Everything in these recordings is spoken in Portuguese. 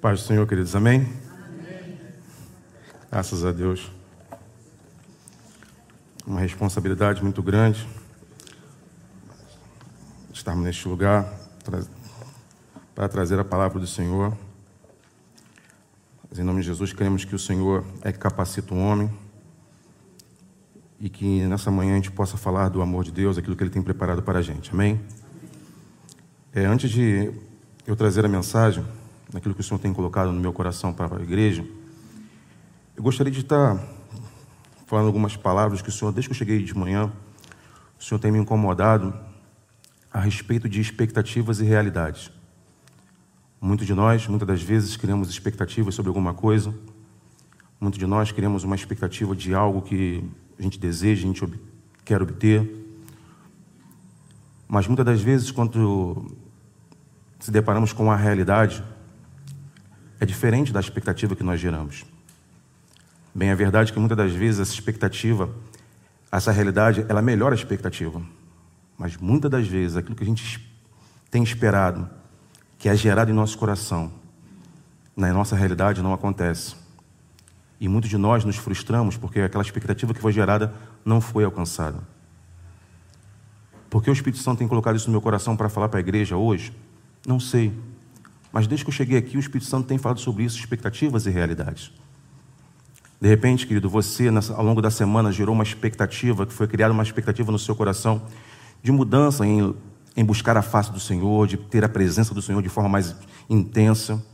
Paz do Senhor, queridos, amém? amém? Graças a Deus. Uma responsabilidade muito grande estarmos neste lugar para trazer a palavra do Senhor. Mas em nome de Jesus, queremos que o Senhor é que capacita o homem e que nessa manhã a gente possa falar do amor de Deus, aquilo que Ele tem preparado para a gente, amém? É, antes de eu trazer a mensagem, naquilo que o Senhor tem colocado no meu coração para a igreja, eu gostaria de estar falando algumas palavras que o Senhor, desde que eu cheguei de manhã, o Senhor tem me incomodado a respeito de expectativas e realidades. Muitos de nós, muitas das vezes, criamos expectativas sobre alguma coisa. Muitos de nós criamos uma expectativa de algo que a gente deseja, a gente ob quer obter. Mas muitas das vezes, quando se deparamos com a realidade, é diferente da expectativa que nós geramos. Bem, é verdade que muitas das vezes essa expectativa, essa realidade, ela melhora a expectativa. Mas muitas das vezes aquilo que a gente tem esperado, que é gerado em nosso coração, na nossa realidade não acontece. E muitos de nós nos frustramos porque aquela expectativa que foi gerada não foi alcançada. Por que o Espírito Santo tem colocado isso no meu coração para falar para a igreja hoje? Não sei. Mas desde que eu cheguei aqui, o Espírito Santo tem falado sobre isso, expectativas e realidades. De repente, querido, você ao longo da semana gerou uma expectativa, que foi criada uma expectativa no seu coração de mudança em, em buscar a face do Senhor, de ter a presença do Senhor de forma mais intensa,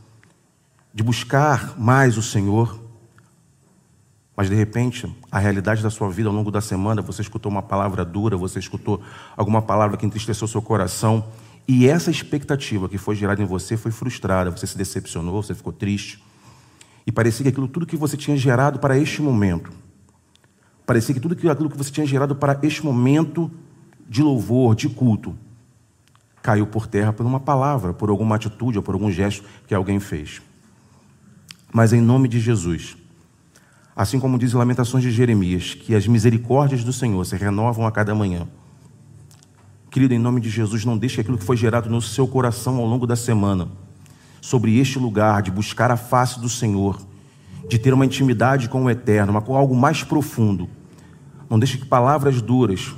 de buscar mais o Senhor. Mas de repente, a realidade da sua vida ao longo da semana, você escutou uma palavra dura, você escutou alguma palavra que entristeceu seu coração, e essa expectativa que foi gerada em você foi frustrada, você se decepcionou, você ficou triste. E parecia que aquilo tudo que você tinha gerado para este momento, parecia que tudo aquilo que você tinha gerado para este momento de louvor, de culto, caiu por terra por uma palavra, por alguma atitude ou por algum gesto que alguém fez. Mas em nome de Jesus, assim como diz Lamentações de Jeremias, que as misericórdias do Senhor se renovam a cada manhã. Querido, em nome de Jesus, não deixe aquilo que foi gerado no seu coração ao longo da semana, sobre este lugar de buscar a face do Senhor, de ter uma intimidade com o Eterno, com algo mais profundo. Não deixe que palavras duras,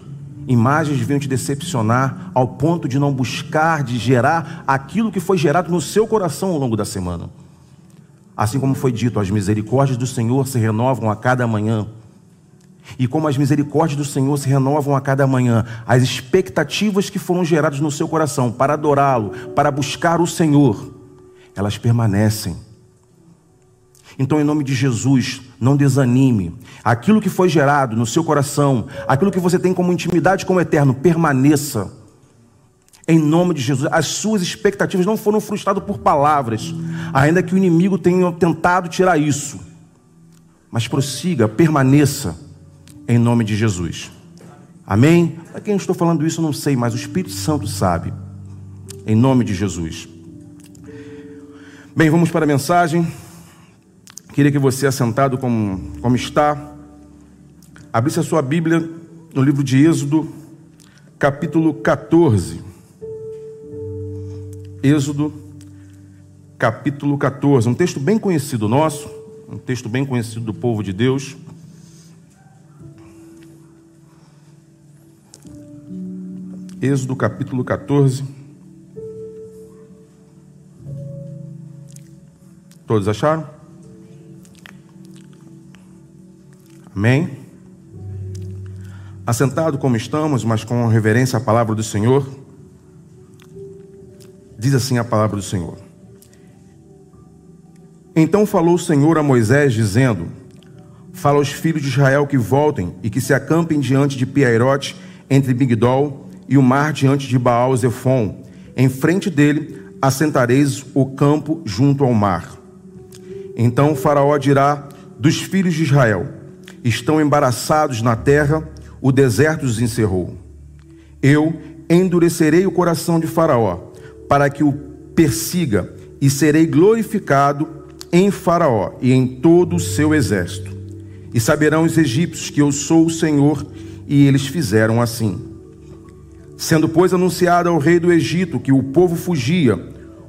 imagens venham te decepcionar ao ponto de não buscar, de gerar aquilo que foi gerado no seu coração ao longo da semana. Assim como foi dito, as misericórdias do Senhor se renovam a cada manhã. E como as misericórdias do Senhor se renovam a cada manhã, as expectativas que foram geradas no seu coração para adorá-lo, para buscar o Senhor, elas permanecem. Então, em nome de Jesus, não desanime. Aquilo que foi gerado no seu coração, aquilo que você tem como intimidade com o Eterno, permaneça. Em nome de Jesus, as suas expectativas não foram frustradas por palavras, ainda que o inimigo tenha tentado tirar isso. Mas prossiga, permaneça em nome de Jesus. Amém? Para quem estou falando isso, eu não sei, mas o Espírito Santo sabe. Em nome de Jesus. Bem, vamos para a mensagem. Queria que você, assentado como, como está, abrisse a sua Bíblia no livro de Êxodo, capítulo 14. Êxodo, capítulo 14. Um texto bem conhecido nosso, um texto bem conhecido do povo de Deus. Êxodo capítulo 14. Todos acharam? Amém? Assentado como estamos, mas com reverência à palavra do Senhor, diz assim a palavra do Senhor. Então falou o Senhor a Moisés, dizendo: Fala aos filhos de Israel que voltem e que se acampem diante de Piairote, entre Migdol e o mar diante de Baal Zephon. Em frente dele assentareis o campo junto ao mar. Então Faraó dirá dos filhos de Israel: Estão embaraçados na terra, o deserto os encerrou. Eu endurecerei o coração de Faraó, para que o persiga, e serei glorificado em Faraó e em todo o seu exército. E saberão os egípcios que eu sou o Senhor, e eles fizeram assim. Sendo, pois, anunciado ao rei do Egito que o povo fugia,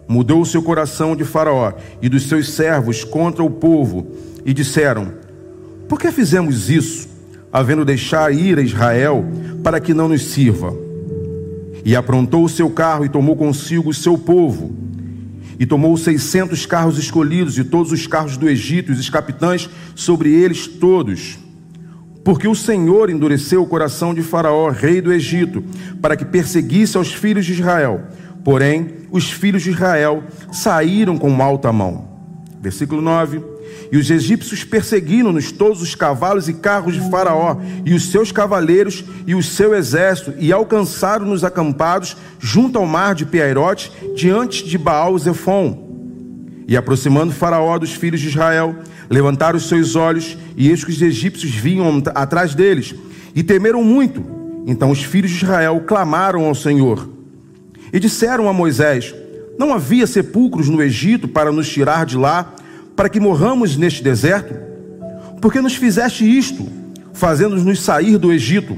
mudou o seu coração de Faraó e dos seus servos contra o povo, e disseram: Por que fizemos isso, havendo deixar ir a Israel, para que não nos sirva? E aprontou o seu carro e tomou consigo o seu povo. E tomou seiscentos carros escolhidos e todos os carros do Egito, e os capitães sobre eles todos. Porque o Senhor endureceu o coração de Faraó, rei do Egito, para que perseguisse aos filhos de Israel. Porém, os filhos de Israel saíram com alta mão. Versículo 9. E os egípcios perseguiram-nos todos os cavalos e carros de Faraó, e os seus cavaleiros e o seu exército, e alcançaram-nos acampados junto ao mar de Piairote, diante de Baal Zephon. E aproximando Faraó dos filhos de Israel, levantaram os seus olhos, e eis que os egípcios vinham atrás deles, e temeram muito. Então os filhos de Israel clamaram ao Senhor, e disseram a Moisés: Não havia sepulcros no Egito para nos tirar de lá, para que morramos neste deserto? Porque nos fizeste isto, fazendo-nos sair do Egito?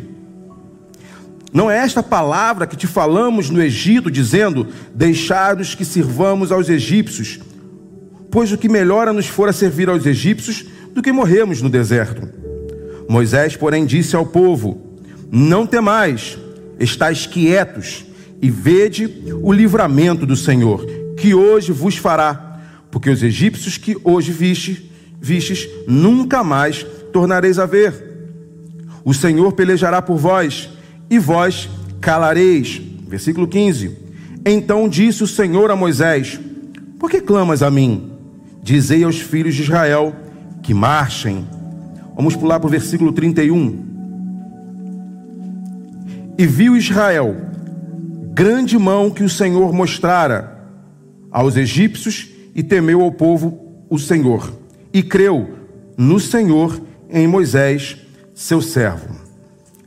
Não é esta palavra que te falamos no Egito, dizendo: Deixai-nos que sirvamos aos egípcios pois o que melhor nos fora servir aos egípcios do que morrermos no deserto. Moisés, porém, disse ao povo: Não temais, estáis quietos e vede o livramento do Senhor, que hoje vos fará, porque os egípcios que hoje vistes, vistes nunca mais tornareis a ver. O Senhor pelejará por vós, e vós calareis. Versículo 15. Então disse o Senhor a Moisés: Por que clamas a mim? Dizei aos filhos de Israel que marchem. Vamos pular para o versículo 31. E viu Israel grande mão que o Senhor mostrara aos egípcios e temeu ao povo o Senhor. E creu no Senhor em Moisés, seu servo.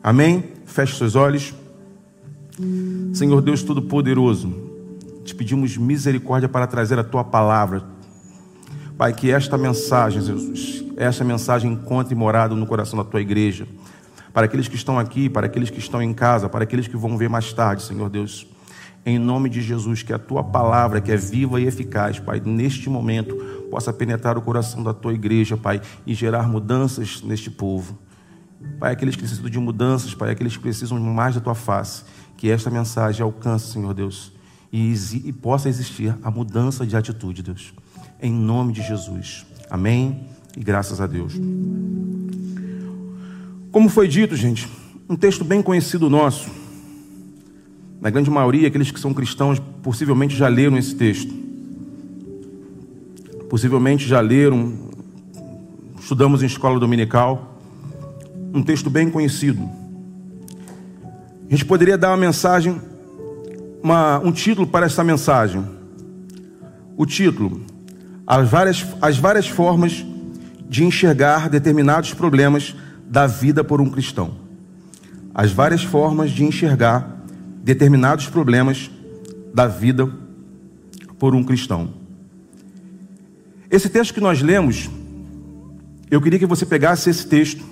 Amém? Feche seus olhos. Senhor Deus Todo-Poderoso, te pedimos misericórdia para trazer a tua palavra Pai, que esta mensagem, Jesus, esta mensagem encontre morado no coração da tua igreja. Para aqueles que estão aqui, para aqueles que estão em casa, para aqueles que vão ver mais tarde, Senhor Deus. Em nome de Jesus, que a tua palavra, que é viva e eficaz, Pai, neste momento, possa penetrar o coração da tua igreja, Pai, e gerar mudanças neste povo. Pai, aqueles que precisam de mudanças, Pai, aqueles que precisam mais da tua face, que esta mensagem alcance, Senhor Deus, e, e possa existir a mudança de atitude, Deus em nome de Jesus. Amém e graças a Deus. Como foi dito, gente, um texto bem conhecido nosso. Na grande maioria, aqueles que são cristãos possivelmente já leram esse texto. Possivelmente já leram, estudamos em escola dominical. Um texto bem conhecido. A gente poderia dar uma mensagem, uma, um título para essa mensagem. O título: as várias, as várias formas de enxergar determinados problemas da vida por um cristão. As várias formas de enxergar determinados problemas da vida por um cristão. Esse texto que nós lemos, eu queria que você pegasse esse texto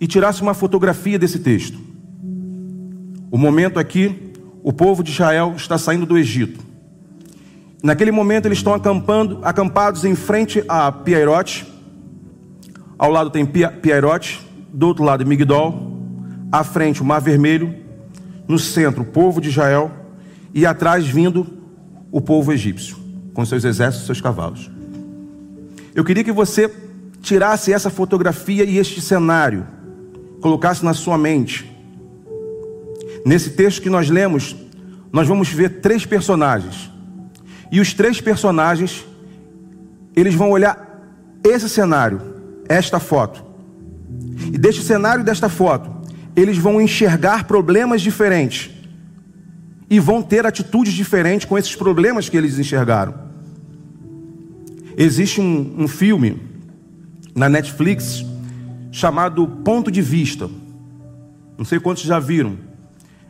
e tirasse uma fotografia desse texto. O momento aqui, o povo de Israel está saindo do Egito. Naquele momento eles estão acampando, acampados em frente a Piairote. Ao lado tem Piairote, do outro lado Migdol, à frente o Mar Vermelho, no centro o povo de Israel e atrás vindo o povo egípcio, com seus exércitos seus cavalos. Eu queria que você tirasse essa fotografia e este cenário, colocasse na sua mente. Nesse texto que nós lemos, nós vamos ver três personagens e os três personagens, eles vão olhar esse cenário, esta foto. E deste cenário desta foto, eles vão enxergar problemas diferentes. E vão ter atitudes diferentes com esses problemas que eles enxergaram. Existe um, um filme na Netflix chamado Ponto de Vista. Não sei quantos já viram.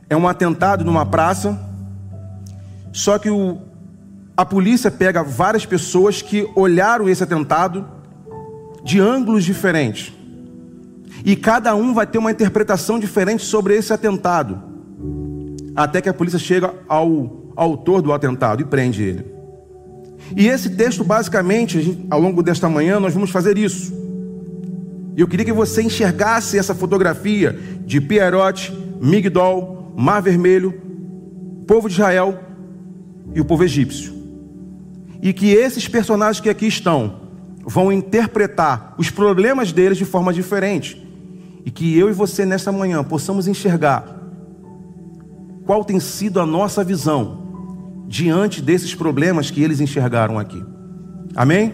É um atentado numa praça. Só que o, a polícia pega várias pessoas que olharam esse atentado de ângulos diferentes. E cada um vai ter uma interpretação diferente sobre esse atentado. Até que a polícia chega ao autor do atentado e prende ele. E esse texto, basicamente, ao longo desta manhã, nós vamos fazer isso. E eu queria que você enxergasse essa fotografia de Pierote, Migdol, Mar Vermelho, povo de Israel e o povo egípcio. E que esses personagens que aqui estão vão interpretar os problemas deles de forma diferente. E que eu e você nesta manhã possamos enxergar qual tem sido a nossa visão diante desses problemas que eles enxergaram aqui. Amém?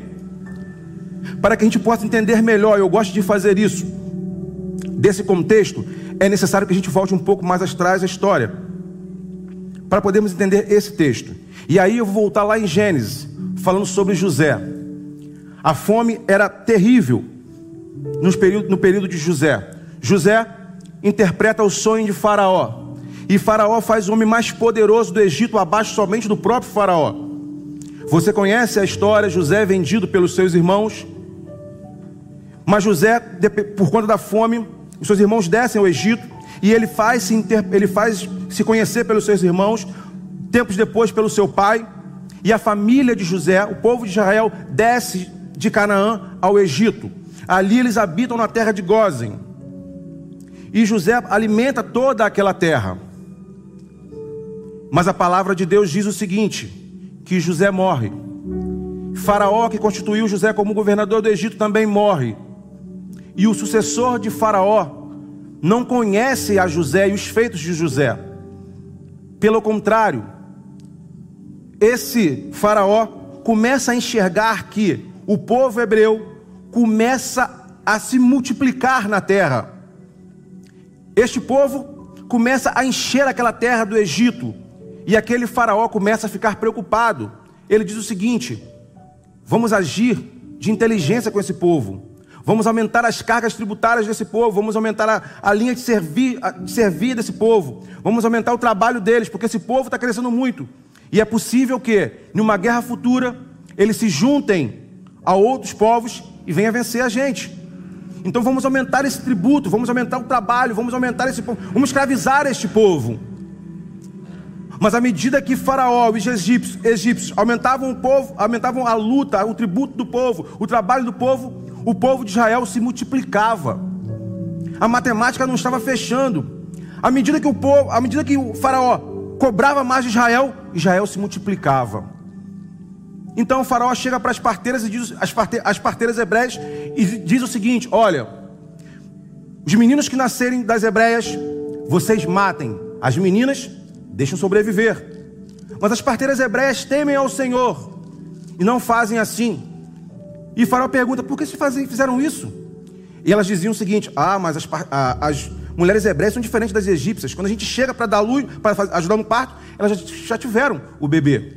Para que a gente possa entender melhor, eu gosto de fazer isso. Desse contexto, é necessário que a gente volte um pouco mais atrás da história, para podermos entender esse texto. E aí eu vou voltar lá em Gênesis, falando sobre José. A fome era terrível no período, no período de José. José interpreta o sonho de Faraó. E Faraó faz o homem mais poderoso do Egito abaixo somente do próprio Faraó. Você conhece a história, José é vendido pelos seus irmãos. Mas José, por conta da fome, os seus irmãos descem ao Egito e ele faz se, ele faz se conhecer pelos seus irmãos, tempos depois pelo seu pai. E a família de José, o povo de Israel, desce de Canaã ao Egito. Ali eles habitam na terra de Gozen. E José alimenta toda aquela terra. Mas a palavra de Deus diz o seguinte: que José morre. Faraó, que constituiu José como governador do Egito, também morre. E o sucessor de Faraó não conhece a José e os feitos de José. Pelo contrário, esse Faraó começa a enxergar que o povo hebreu começa a se multiplicar na terra. Este povo começa a encher aquela terra do Egito e aquele faraó começa a ficar preocupado. Ele diz o seguinte: vamos agir de inteligência com esse povo. Vamos aumentar as cargas tributárias desse povo, vamos aumentar a, a linha de servir, de servir desse povo, vamos aumentar o trabalho deles, porque esse povo está crescendo muito. E é possível que, numa guerra futura, eles se juntem a outros povos e venham vencer a gente. Então vamos aumentar esse tributo, vamos aumentar o trabalho, vamos aumentar esse povo, vamos escravizar este povo. Mas à medida que Faraó e os egípcios, egípcios aumentavam o povo, aumentavam a luta, o tributo do povo, o trabalho do povo, o povo de Israel se multiplicava. A matemática não estava fechando. À medida que o povo, à medida que o Faraó cobrava mais de Israel, Israel se multiplicava. Então o Faraó chega para as parteiras e diz as, parte, as parteiras hebreias e diz o seguinte: olha, os meninos que nascerem das hebreias, vocês matem. As meninas deixam sobreviver. Mas as parteiras hebreias temem ao Senhor e não fazem assim. E Faraó pergunta: por que se fizeram isso? E elas diziam o seguinte: ah, mas as, as mulheres hebreias são diferentes das egípcias. Quando a gente chega para dar luz, para ajudar no parto, elas já, tiveram o bebê.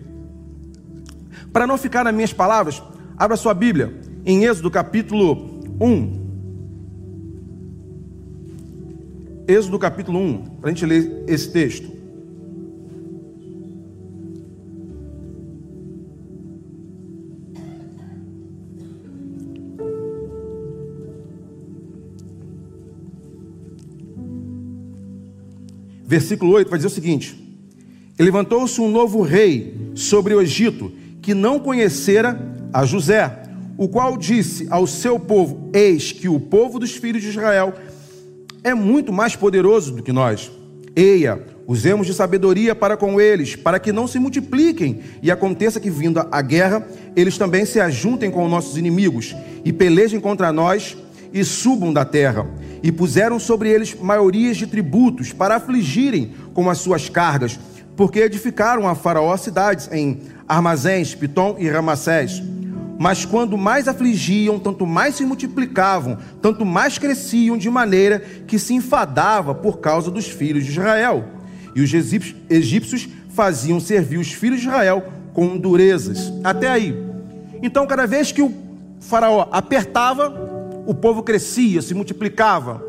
Para não ficar nas minhas palavras, abra sua Bíblia em Êxodo capítulo 1. Êxodo capítulo 1, para a gente ler esse texto. Versículo 8 vai dizer o seguinte: E levantou-se um novo rei sobre o Egito, que não conhecera a José, o qual disse ao seu povo: Eis que o povo dos filhos de Israel é muito mais poderoso do que nós. Eia, usemos de sabedoria para com eles, para que não se multipliquem e aconteça que, vindo a guerra, eles também se ajuntem com os nossos inimigos e pelejem contra nós e subam da terra e puseram sobre eles maiorias de tributos para afligirem com as suas cargas, porque edificaram a Faraó cidades em armazéns, Pitom e Ramassés. Mas quando mais afligiam, tanto mais se multiplicavam, tanto mais cresciam, de maneira que se enfadava por causa dos filhos de Israel. E os egípcios faziam servir os filhos de Israel com durezas. Até aí. Então, cada vez que o Faraó apertava, o povo crescia, se multiplicava.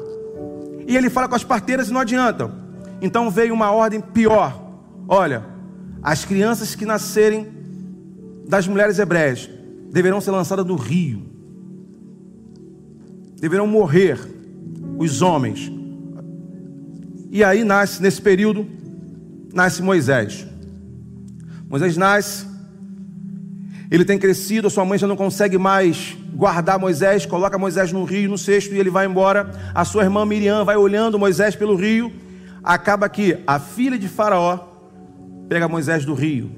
E ele fala com as parteiras e não adianta. Então veio uma ordem pior. Olha, as crianças que nascerem das mulheres hebreias deverão ser lançadas no rio. Deverão morrer os homens. E aí nasce, nesse período, nasce Moisés. Moisés nasce Ele tem crescido, a sua mãe já não consegue mais guardar Moisés, coloca Moisés no rio, no cesto, e ele vai embora. A sua irmã Miriam vai olhando Moisés pelo rio. Acaba que a filha de Faraó pega Moisés do rio,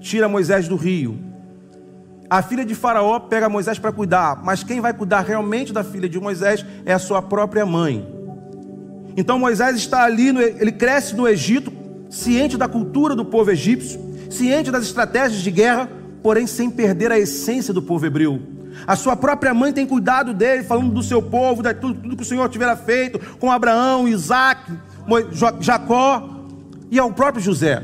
tira Moisés do rio. A filha de Faraó pega Moisés para cuidar, mas quem vai cuidar realmente da filha de Moisés é a sua própria mãe. Então Moisés está ali, ele cresce no Egito, ciente da cultura do povo egípcio, ciente das estratégias de guerra, porém sem perder a essência do povo hebreu. A sua própria mãe tem cuidado dele, falando do seu povo, de tudo, tudo que o Senhor tivera feito com Abraão, Isaac, Jacó e ao próprio José.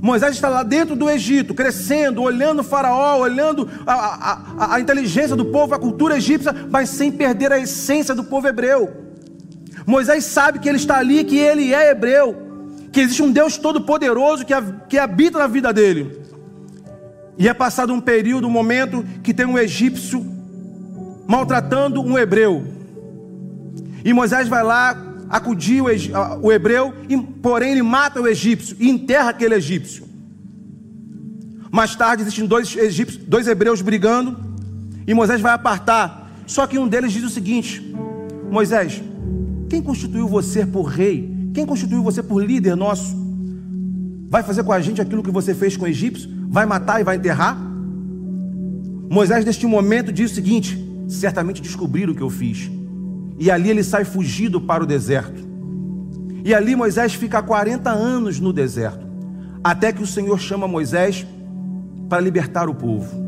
Moisés está lá dentro do Egito, crescendo, olhando o faraó, olhando a, a, a, inteligência do povo, a cultura egípcia, mas sem perder a essência do povo hebreu. Moisés sabe que ele está ali, que ele é hebreu, que existe um Deus todo-poderoso que, que habita na vida dele. E é passado um período, um momento, que tem um egípcio maltratando um hebreu. E Moisés vai lá acudir o, hebreu, porém ele mata o egípcio e enterra aquele egípcio. Mais tarde existem dois, egípcios, dois hebreus brigando, e Moisés vai apartar. Só que um deles diz o seguinte: Moisés, quem constituiu você por rei quem constituiu você por líder nosso? Vai fazer com a gente aquilo que você fez com o egípcio? Vai matar e vai enterrar? Moisés, neste momento, diz o seguinte: certamente descobriram o que eu fiz. E ali ele sai fugido para o deserto. E ali Moisés fica 40 anos no deserto, até que o Senhor chama Moisés para libertar o povo.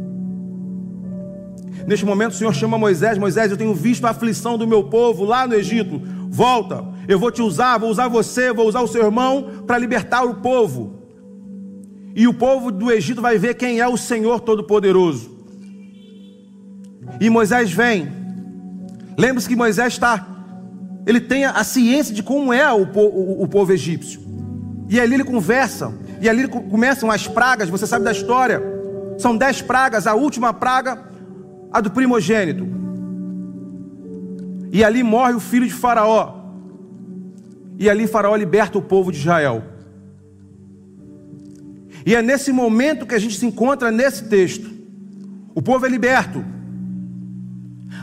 Neste momento o Senhor chama Moisés: Moisés, eu tenho visto a aflição do meu povo lá no Egito. Volta, eu vou te usar, vou usar você, vou usar o seu irmão para libertar o povo. E o povo do Egito vai ver quem é o Senhor Todo-Poderoso. E Moisés vem. Lembre-se que Moisés está, ele tem a ciência de como é o, o, o povo egípcio. E ali ele conversa, e ali começam as pragas, você sabe da história. São dez pragas, a última praga, a do primogênito. E ali morre o filho de Faraó. E ali Faraó liberta o povo de Israel. E é nesse momento que a gente se encontra nesse texto. O povo é liberto.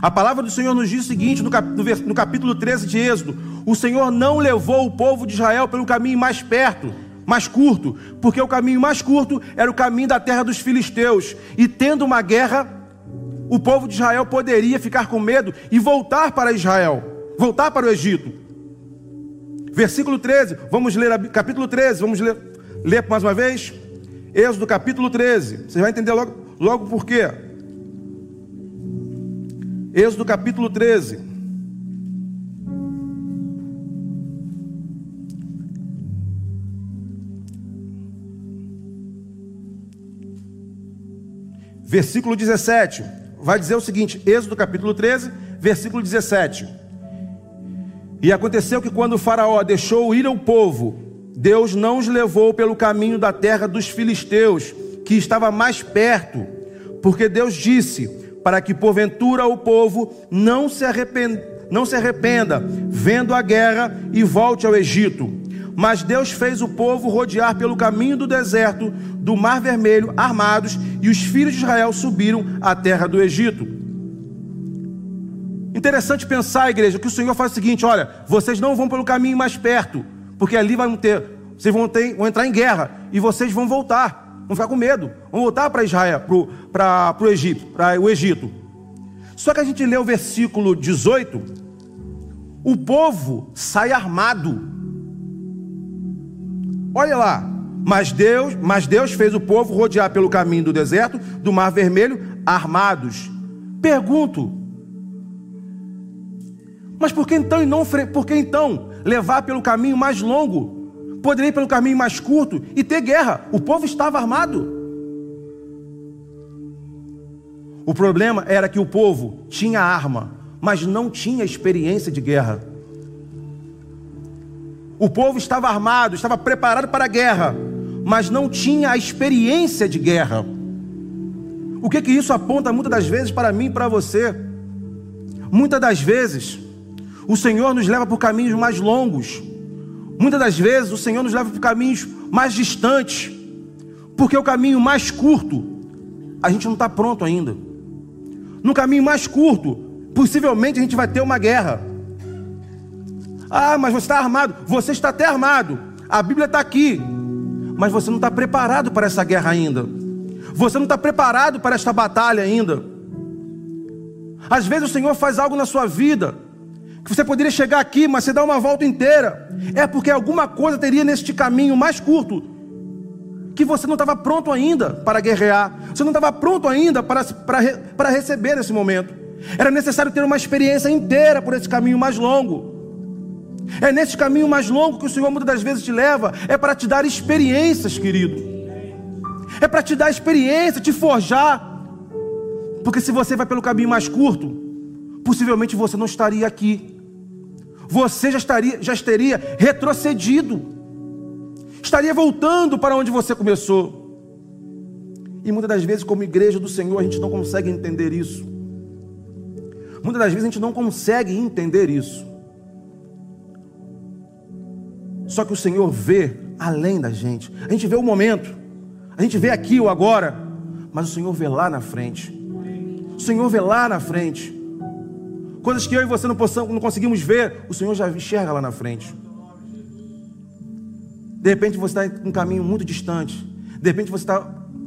A palavra do Senhor nos diz o seguinte, no, cap no capítulo 13 de Êxodo: O Senhor não levou o povo de Israel pelo caminho mais perto, mais curto, porque o caminho mais curto era o caminho da terra dos filisteus. E tendo uma guerra, o povo de Israel poderia ficar com medo e voltar para Israel, voltar para o Egito. Versículo 13, vamos ler, capítulo 13, vamos ler, ler mais uma vez. Êxodo capítulo 13, você vai entender logo, logo por quê. Êxodo capítulo 13. Versículo 17, vai dizer o seguinte: Êxodo capítulo 13, versículo 17. E aconteceu que quando o Faraó deixou ir o povo, Deus não os levou pelo caminho da terra dos filisteus, que estava mais perto, porque Deus disse: para que porventura o povo não se arrependa, não se arrependa vendo a guerra e volte ao Egito. Mas Deus fez o povo rodear pelo caminho do deserto, do Mar Vermelho, armados, e os filhos de Israel subiram à terra do Egito. Interessante pensar, igreja, que o Senhor faz o seguinte: olha, vocês não vão pelo caminho mais perto, porque ali vão ter, vocês vão, ter, vão entrar em guerra e vocês vão voltar, vão ficar com medo, vão voltar para Israel, para o Egito, para o Egito. Só que a gente lê o versículo 18, o povo sai armado. Olha lá, mas Deus, mas Deus fez o povo rodear pelo caminho do deserto, do Mar Vermelho, armados. Pergunto, mas por que então, não, por que então levar pelo caminho mais longo? Poderia ir pelo caminho mais curto e ter guerra. O povo estava armado. O problema era que o povo tinha arma, mas não tinha experiência de guerra. O povo estava armado, estava preparado para a guerra, mas não tinha a experiência de guerra. O que que isso aponta muitas das vezes para mim e para você? Muitas das vezes o Senhor nos leva por caminhos mais longos. Muitas das vezes o Senhor nos leva por caminhos mais distantes, porque o caminho mais curto a gente não está pronto ainda. No caminho mais curto, possivelmente a gente vai ter uma guerra. Ah, mas você está armado. Você está até armado. A Bíblia está aqui. Mas você não está preparado para essa guerra ainda. Você não está preparado para esta batalha ainda. Às vezes o Senhor faz algo na sua vida que você poderia chegar aqui, mas você dá uma volta inteira. É porque alguma coisa teria neste caminho mais curto que você não estava pronto ainda para guerrear, você não estava pronto ainda para, para, para receber esse momento. Era necessário ter uma experiência inteira por esse caminho mais longo. É nesse caminho mais longo que o Senhor muitas das vezes te leva, é para te dar experiências, querido. É para te dar experiência, te forjar. Porque se você vai pelo caminho mais curto, possivelmente você não estaria aqui. Você já estaria, já teria retrocedido. Estaria voltando para onde você começou. E muitas das vezes, como igreja do Senhor, a gente não consegue entender isso. Muitas das vezes a gente não consegue entender isso. Só que o Senhor vê além da gente. A gente vê o momento, a gente vê aqui o agora, mas o Senhor vê lá na frente. O Senhor vê lá na frente. Coisas que eu e você não, possamos, não conseguimos ver, o Senhor já enxerga lá na frente. De repente você está em um caminho muito distante. De repente você está,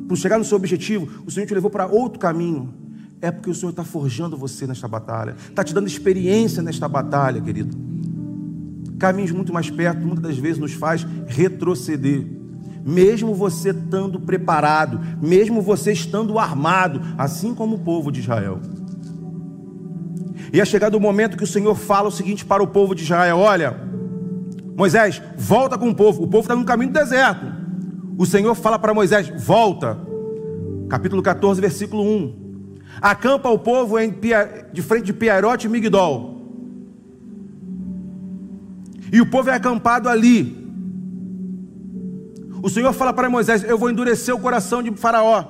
por chegar no seu objetivo, o Senhor te levou para outro caminho. É porque o Senhor está forjando você nesta batalha, está te dando experiência nesta batalha, querido caminhos muito mais perto, muitas das vezes nos faz retroceder. Mesmo você estando preparado, mesmo você estando armado, assim como o povo de Israel. E é chegado o momento que o Senhor fala o seguinte para o povo de Israel: Olha, Moisés, volta com o povo. O povo está no caminho do deserto. O Senhor fala para Moisés: Volta. Capítulo 14, versículo 1. Acampa o povo em, de frente de Piarote e Migdol e o povo é acampado ali. O Senhor fala para Moisés: Eu vou endurecer o coração de Faraó.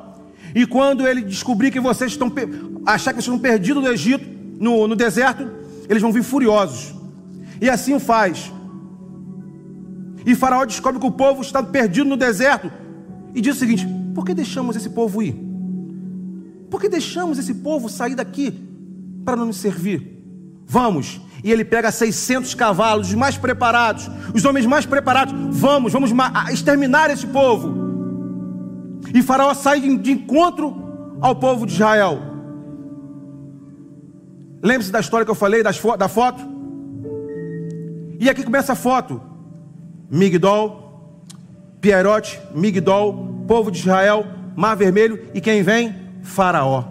E quando ele descobrir que vocês estão achar que vocês estão perdidos no Egito, no, no deserto, eles vão vir furiosos. E assim o faz. E Faraó descobre que o povo está perdido no deserto e diz o seguinte: Por que deixamos esse povo ir? Por que deixamos esse povo sair daqui para não nos servir? Vamos, e ele pega 600 cavalos, os mais preparados, os homens mais preparados. Vamos, vamos exterminar esse povo. E Faraó sai de encontro ao povo de Israel. Lembre-se da história que eu falei fo da foto? E aqui começa a foto: Migdol, Pierote, Migdol, povo de Israel, Mar Vermelho e quem vem? Faraó.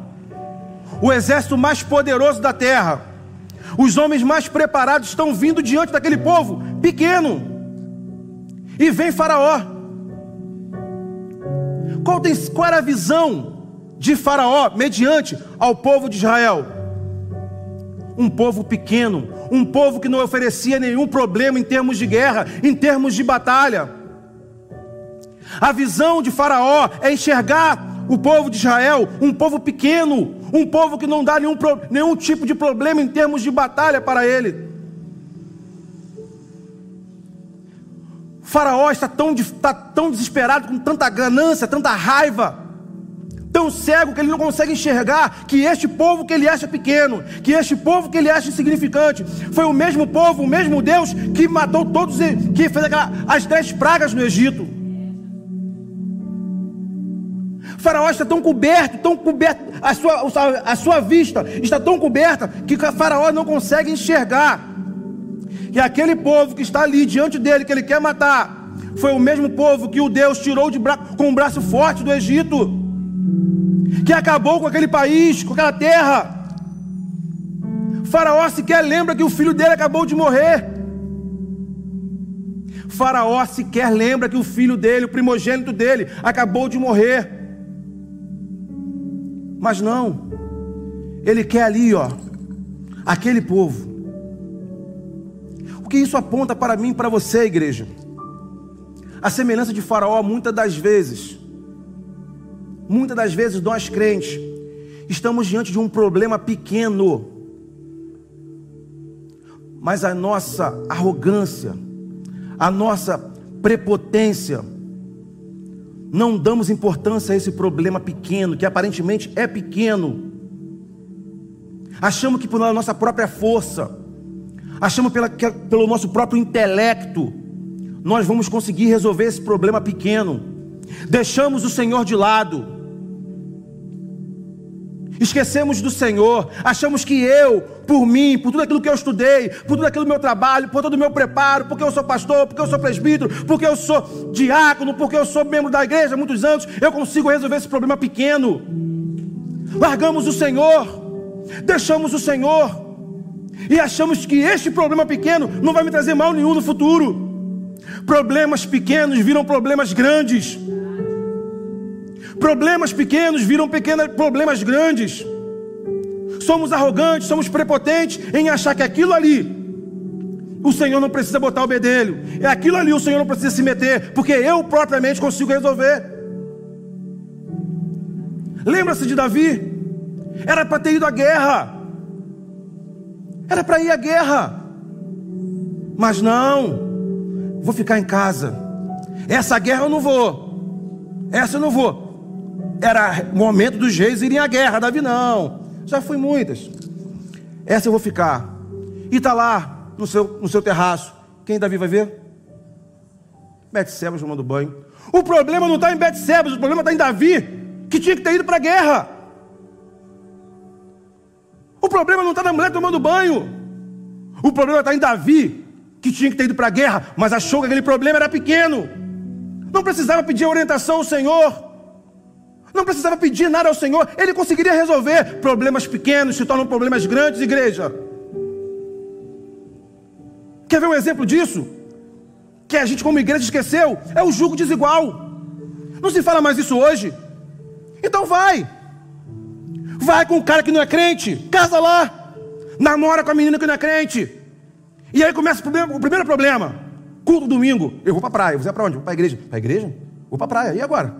O exército mais poderoso da terra os homens mais preparados estão vindo diante daquele povo pequeno. E vem Faraó. Qual, tem, qual era a visão de Faraó mediante ao povo de Israel? Um povo pequeno, um povo que não oferecia nenhum problema em termos de guerra, em termos de batalha. A visão de Faraó é enxergar o povo de Israel, um povo pequeno, um povo que não dá nenhum, nenhum tipo de problema em termos de batalha para ele. Faraó está tão, está tão desesperado, com tanta ganância, tanta raiva, tão cego que ele não consegue enxergar que este povo que ele acha pequeno, que este povo que ele acha insignificante, foi o mesmo povo, o mesmo Deus que matou todos, que fez aquela, as dez pragas no Egito. Faraó está tão coberto, tão coberto, a sua, a sua vista está tão coberta que o Faraó não consegue enxergar que aquele povo que está ali diante dele, que ele quer matar, foi o mesmo povo que o Deus tirou de bra com um braço forte do Egito, que acabou com aquele país, com aquela terra. Faraó sequer lembra que o filho dele acabou de morrer. Faraó sequer lembra que o filho dele, o primogênito dele, acabou de morrer. Mas não. Ele quer ali, ó, aquele povo. O que isso aponta para mim e para você, igreja? A semelhança de Faraó, muitas das vezes, muitas das vezes nós crentes, estamos diante de um problema pequeno, mas a nossa arrogância, a nossa prepotência, não damos importância a esse problema pequeno, que aparentemente é pequeno. Achamos que pela nossa própria força, achamos pela, que, pelo nosso próprio intelecto, nós vamos conseguir resolver esse problema pequeno. Deixamos o Senhor de lado. Esquecemos do Senhor, achamos que eu, por mim, por tudo aquilo que eu estudei, por tudo aquilo meu trabalho, por todo o meu preparo, porque eu sou pastor, porque eu sou presbítero, porque eu sou diácono, porque eu sou membro da igreja há muitos anos, eu consigo resolver esse problema pequeno. Largamos o Senhor, deixamos o Senhor e achamos que este problema pequeno não vai me trazer mal nenhum no futuro. Problemas pequenos viram problemas grandes. Problemas pequenos viram pequenos problemas grandes. Somos arrogantes, somos prepotentes em achar que aquilo ali o Senhor não precisa botar o bedelho. É aquilo ali o Senhor não precisa se meter, porque eu propriamente consigo resolver. Lembra-se de Davi? Era para ter ido à guerra. Era para ir à guerra. Mas não. Vou ficar em casa. Essa guerra eu não vou. Essa eu não vou era momento dos reis irem à guerra. Davi não. Já fui muitas. Essa eu vou ficar. E está lá no seu, no seu terraço. Quem Davi vai ver? Betseba tomando banho. O problema não está em Betseba, o problema está em Davi, que tinha que ter ido para a guerra. O problema não está na mulher tomando banho. O problema está em Davi, que tinha que ter ido para a guerra, mas achou que aquele problema era pequeno. Não precisava pedir orientação ao Senhor. Não precisava pedir nada ao Senhor, ele conseguiria resolver. Problemas pequenos se tornam problemas grandes, igreja. Quer ver um exemplo disso? Que a gente, como igreja, esqueceu? É o jugo desigual. Não se fala mais isso hoje. Então vai. Vai com o cara que não é crente, casa lá. Namora com a menina que não é crente. E aí começa o, problema, o primeiro problema. Culto domingo. Eu vou para praia. Você vai para onde? Para a igreja. Para igreja? Vou para praia. E agora?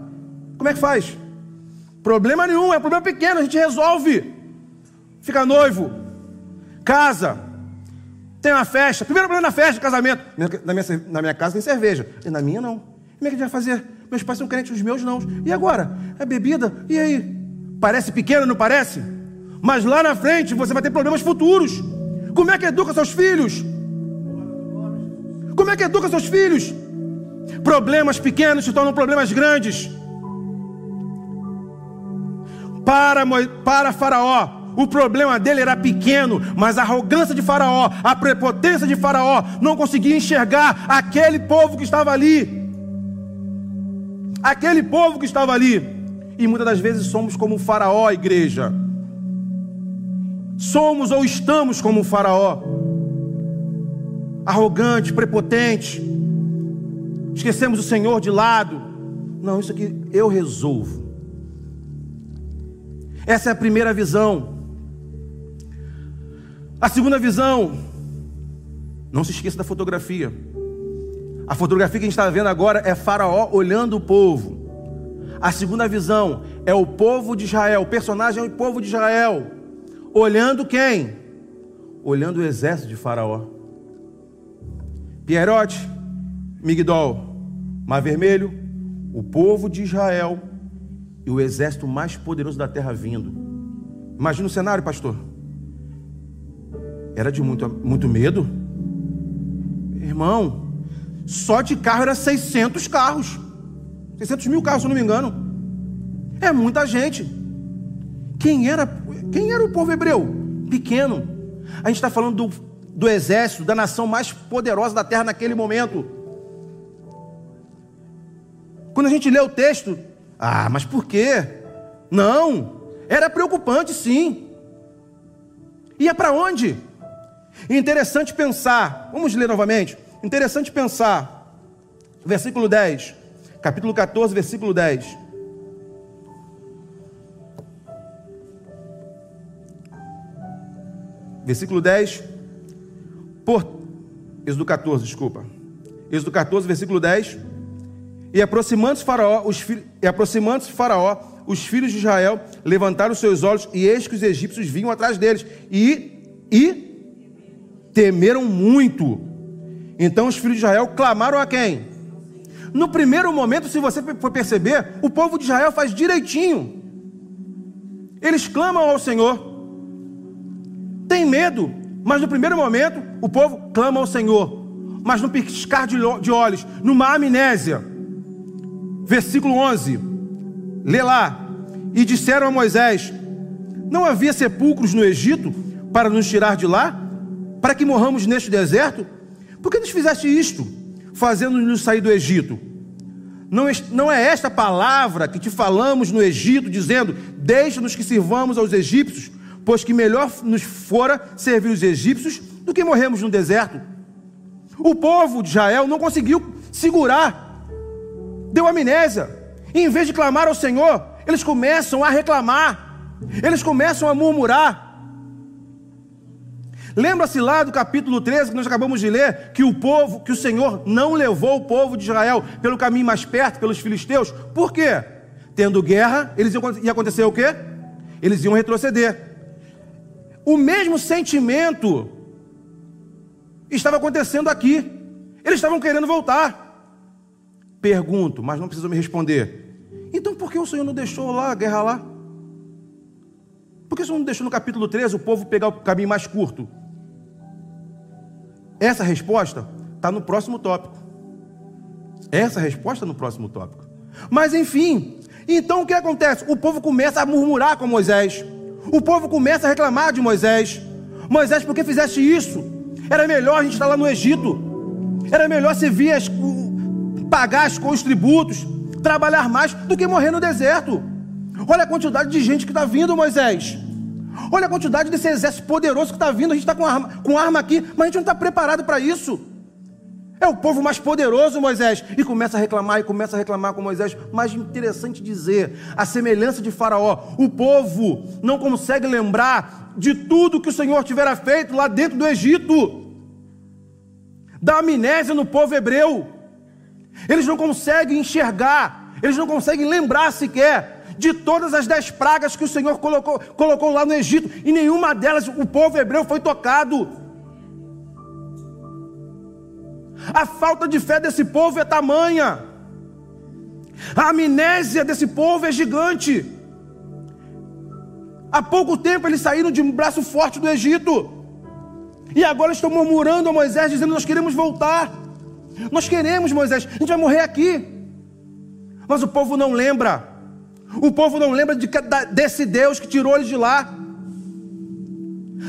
Como é que faz? Problema nenhum, é um problema pequeno, a gente resolve. Fica noivo, casa, tem uma festa. Primeiro problema na festa, casamento. Na minha, na minha casa tem cerveja, e na minha não. Como é que a gente vai fazer? Meus pais são crentes, os meus não. E agora? É bebida? E aí? Parece pequeno, não parece? Mas lá na frente você vai ter problemas futuros. Como é que educa seus filhos? Como é que educa seus filhos? Problemas pequenos se tornam problemas grandes. Para, para Faraó, o problema dele era pequeno, mas a arrogância de Faraó, a prepotência de Faraó, não conseguia enxergar aquele povo que estava ali. Aquele povo que estava ali. E muitas das vezes somos como Faraó, igreja. Somos ou estamos como Faraó. Arrogante, prepotente. Esquecemos o Senhor de lado. Não, isso aqui eu resolvo. Essa é a primeira visão. A segunda visão, não se esqueça da fotografia. A fotografia que a gente está vendo agora é Faraó olhando o povo. A segunda visão é o povo de Israel. O personagem é o povo de Israel. Olhando quem? Olhando o exército de Faraó. Pierote, Migdol, Mar Vermelho, o povo de Israel e o exército mais poderoso da terra vindo. Imagina o cenário, pastor. Era de muito, muito medo. Irmão, só de carro era 600 carros. 600 mil carros, se não me engano. É muita gente. Quem era, quem era o povo hebreu? Pequeno. A gente está falando do, do exército, da nação mais poderosa da terra naquele momento. Quando a gente lê o texto, ah, mas por quê? Não, era preocupante sim. Ia para onde? Interessante pensar, vamos ler novamente. Interessante pensar, versículo 10, capítulo 14, versículo 10. Versículo 10, por, Êxodo 14, desculpa. Êxodo 14, versículo 10. E aproximando-se Faraó, os filhos, e aproximando-se Faraó, os filhos de Israel levantaram seus olhos e eis que os egípcios vinham atrás deles e e temeram muito. Então os filhos de Israel clamaram a quem? No primeiro momento, se você for perceber, o povo de Israel faz direitinho. Eles clamam ao Senhor. Tem medo, mas no primeiro momento o povo clama ao Senhor. Mas no piscar de olhos, numa amnésia. Versículo 11. Lê lá. E disseram a Moisés: Não havia sepulcros no Egito para nos tirar de lá? Para que morramos neste deserto? Por que nos fizeste isto, fazendo-nos sair do Egito? Não, não é esta palavra que te falamos no Egito, dizendo: Deixa-nos que sirvamos aos egípcios, pois que melhor nos fora servir os egípcios do que morrermos no deserto. O povo de Israel não conseguiu segurar, deu amnésia. E em vez de clamar ao Senhor, eles começam a reclamar, eles começam a murmurar. Lembra-se lá do capítulo 13 que nós acabamos de ler que o povo, que o Senhor não levou o povo de Israel pelo caminho mais perto, pelos filisteus? Por quê? Tendo guerra, eles iam, ia acontecer o quê? Eles iam retroceder. O mesmo sentimento estava acontecendo aqui. Eles estavam querendo voltar. Pergunto, mas não precisam me responder. Então por que o Senhor não deixou lá a guerra lá? Por que o Senhor não deixou no capítulo 13 o povo pegar o caminho mais curto? Essa resposta está no próximo tópico. Essa resposta no próximo tópico. Mas enfim, então o que acontece? O povo começa a murmurar com Moisés. O povo começa a reclamar de Moisés. Moisés, por que fizeste isso? Era melhor a gente estar lá no Egito. Era melhor servir as, pagar as, os tributos, trabalhar mais do que morrer no deserto. Olha a quantidade de gente que está vindo, Moisés. Olha a quantidade desse exército poderoso que está vindo. A gente está com arma, com arma aqui, mas a gente não está preparado para isso. É o povo mais poderoso, Moisés. E começa a reclamar e começa a reclamar com Moisés. Mas interessante dizer, a semelhança de Faraó, o povo não consegue lembrar de tudo que o Senhor tivera feito lá dentro do Egito. Da amnésia no povo hebreu. Eles não conseguem enxergar, eles não conseguem lembrar sequer de todas as dez pragas que o Senhor colocou, colocou lá no Egito, e nenhuma delas o povo hebreu foi tocado. A falta de fé desse povo é tamanha, a amnésia desse povo é gigante. Há pouco tempo eles saíram de um braço forte do Egito, e agora estão murmurando a Moisés, dizendo: Nós queremos voltar, nós queremos, Moisés, a gente vai morrer aqui. Mas o povo não lembra o povo não lembra de, desse Deus que tirou eles de lá.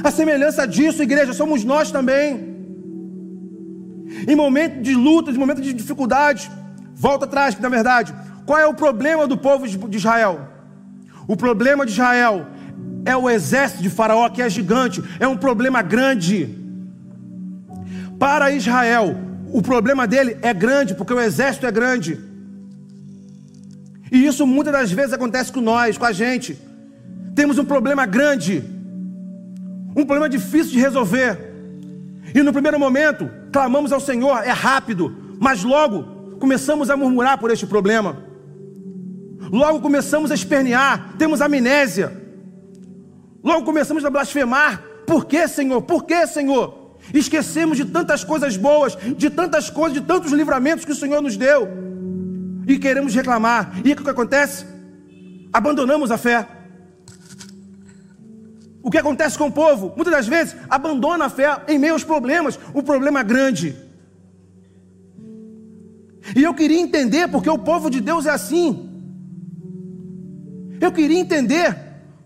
A semelhança disso, igreja, somos nós também. Em momentos de luta, em momentos de dificuldade, volta atrás, na verdade, qual é o problema do povo de Israel? O problema de Israel é o exército de Faraó que é gigante, é um problema grande. Para Israel, o problema dele é grande, porque o exército é grande. E isso muitas das vezes acontece com nós, com a gente. Temos um problema grande, um problema difícil de resolver. E no primeiro momento, clamamos ao Senhor, é rápido, mas logo começamos a murmurar por este problema. Logo começamos a espernear, temos amnésia. Logo começamos a blasfemar. Por que, Senhor? Por que, Senhor? Esquecemos de tantas coisas boas, de tantas coisas, de tantos livramentos que o Senhor nos deu e queremos reclamar. E o que acontece? Abandonamos a fé. O que acontece com o povo? Muitas das vezes abandona a fé em meio aos problemas, o problema é grande. E eu queria entender porque o povo de Deus é assim. Eu queria entender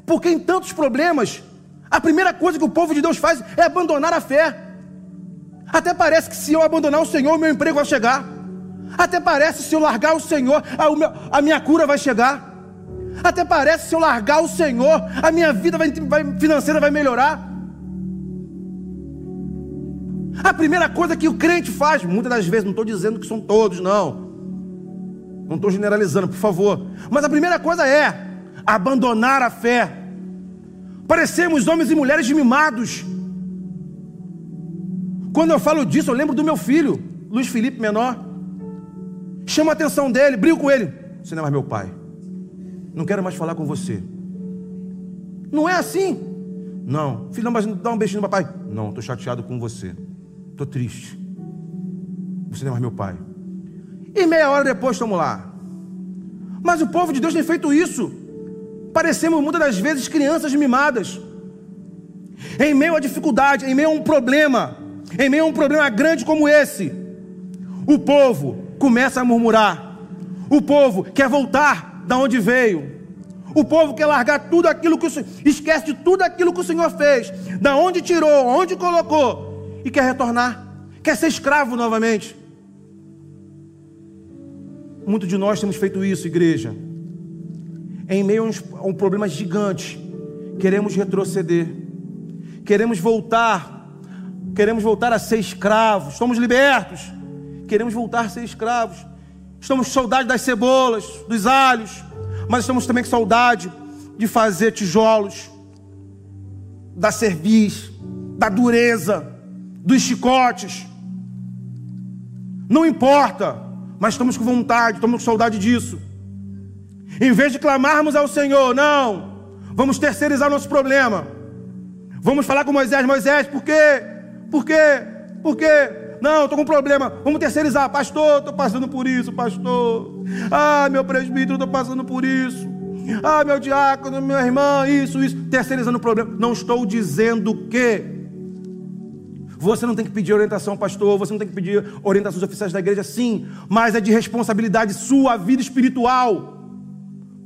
porque em tantos problemas, a primeira coisa que o povo de Deus faz é abandonar a fé. Até parece que se eu abandonar o Senhor, o meu emprego vai chegar. Até parece se eu largar o Senhor, a, minha cura vai chegar. Até parece se eu largar o Senhor, a minha vida vai, vai, financeira vai melhorar. A primeira coisa que o crente faz, muitas das vezes, não estou dizendo que são todos, não. Não estou generalizando, por favor. Mas a primeira coisa é abandonar a fé. Parecemos homens e mulheres mimados. Quando eu falo disso, eu lembro do meu filho, Luiz Felipe Menor. Chama a atenção dele, brigo com ele. Você não é mais meu pai. Não quero mais falar com você. Não é assim. Não, filho, mas dá um beijinho no papai. Não, estou chateado com você. Estou triste. Você não é mais meu pai. E meia hora depois estamos lá. Mas o povo de Deus tem feito isso. Parecemos muitas das vezes crianças mimadas. Em meio à dificuldade, em meio a um problema, em meio a um problema grande como esse, o povo começa a murmurar. O povo quer voltar da onde veio. O povo quer largar tudo aquilo que o Senhor, esquece de tudo aquilo que o Senhor fez, da onde tirou, onde colocou, e quer retornar, quer ser escravo novamente. Muitos de nós temos feito isso, igreja. Em meio a um problema gigante, queremos retroceder, queremos voltar, queremos voltar a ser escravos, somos libertos, queremos voltar a ser escravos, estamos com saudade das cebolas, dos alhos, mas estamos também com saudade de fazer tijolos, da cerviz, da dureza, dos chicotes. Não importa, mas estamos com vontade, estamos com saudade disso. Em vez de clamarmos ao Senhor, não, vamos terceirizar nosso problema. Vamos falar com Moisés, Moisés, por quê? Por quê? Por quê? Não, estou com um problema. Vamos terceirizar. Pastor, estou passando por isso, pastor. Ah, meu presbítero, estou passando por isso. Ah, meu diácono, minha irmã, isso, isso. Terceirizando o problema. Não estou dizendo que você não tem que pedir orientação, pastor. Você não tem que pedir orientações oficiais da igreja, sim. Mas é de responsabilidade sua, vida espiritual.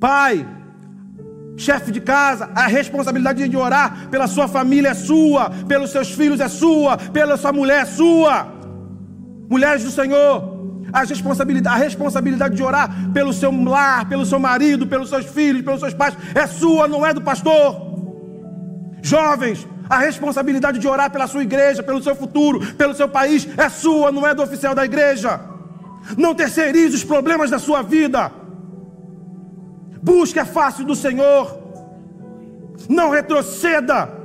Pai, chefe de casa, a responsabilidade de orar pela sua família é sua, pelos seus filhos é sua, pela sua mulher é sua mulheres do Senhor, a responsabilidade, a responsabilidade de orar pelo seu lar, pelo seu marido, pelos seus filhos, pelos seus pais, é sua, não é do pastor. Jovens, a responsabilidade de orar pela sua igreja, pelo seu futuro, pelo seu país, é sua, não é do oficial da igreja. Não terceirize os problemas da sua vida. Busque a face do Senhor. Não retroceda